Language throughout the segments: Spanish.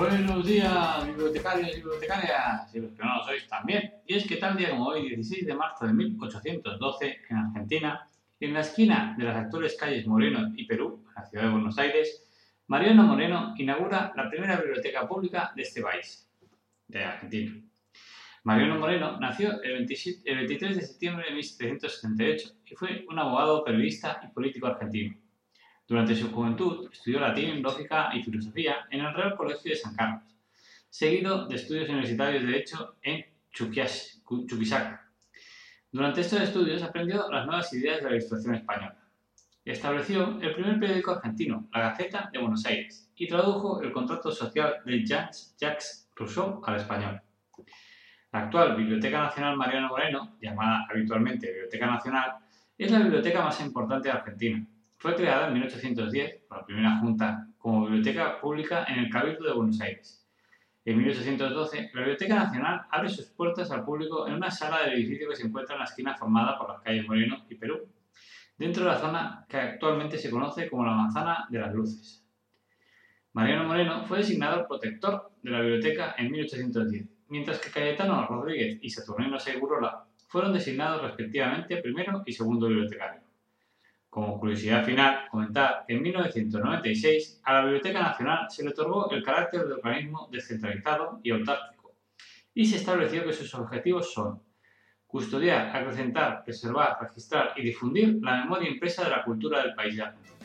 Buenos días, bibliotecarios y bibliotecarias, y los que no lo sois también. Y es que tal día como hoy, 16 de marzo de 1812, en Argentina, en la esquina de las actuales calles Moreno y Perú, en la ciudad de Buenos Aires, Mariano Moreno inaugura la primera biblioteca pública de este país, de Argentina. Mariano Moreno nació el, 27, el 23 de septiembre de 1778 y fue un abogado, periodista y político argentino. Durante su juventud estudió latín, lógica y filosofía en el Real Colegio de San Carlos, seguido de estudios universitarios de Derecho en Chuquisaca. Durante estos estudios aprendió las nuevas ideas de la Ilustración española. Estableció el primer periódico argentino, La Gaceta de Buenos Aires, y tradujo el contrato social de Jacques, Jacques Rousseau al español. La actual Biblioteca Nacional Mariano Moreno, llamada habitualmente Biblioteca Nacional, es la biblioteca más importante de Argentina fue creada en 1810 por la primera junta como biblioteca pública en el Cabildo de Buenos Aires. En 1812, la Biblioteca Nacional abre sus puertas al público en una sala del edificio que se encuentra en la esquina formada por las calles Moreno y Perú, dentro de la zona que actualmente se conoce como la Manzana de las Luces. Mariano Moreno fue designado protector de la biblioteca en 1810, mientras que Cayetano Rodríguez y Saturnino Segurola fueron designados respectivamente primero y segundo bibliotecario. Como curiosidad final, comentar que en 1996 a la Biblioteca Nacional se le otorgó el carácter de organismo descentralizado y autárquico y se estableció que sus objetivos son custodiar, acrecentar, preservar, registrar y difundir la memoria impresa de la cultura del país de Argentina.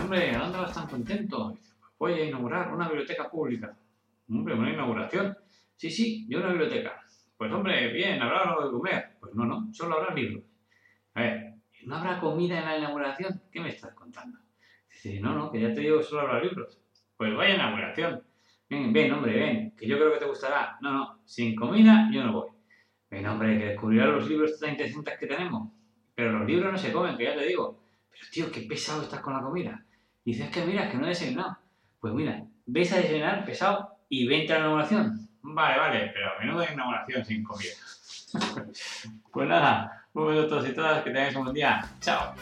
Hombre, ¿a dónde vas tan contento? Voy a inaugurar una biblioteca pública. Hombre, una inauguración. Sí, sí, yo una biblioteca. Pues hombre, bien, ¿habrá algo de comer? Pues no, no, solo habrá libros. A ver, ¿no habrá comida en la inauguración? ¿Qué me estás contando? Dice, no, no, que ya te digo solo habrá libros. Pues vaya inauguración. Ven, ven, hombre, ven, que yo creo que te gustará. No, no, sin comida yo no voy. Ven, hombre, que descubrirás los libros tan interesantes que tenemos. Pero los libros no se comen, que ya te digo. Pero tío, qué pesado estás con la comida. Y dices que mira, que no he desayunado. Pues mira, ves a desayunar pesado y vente a la inauguración. Vale, vale, pero menuda inauguración sin comida. pues nada, un todos y todas, que tengáis un buen día. Chao.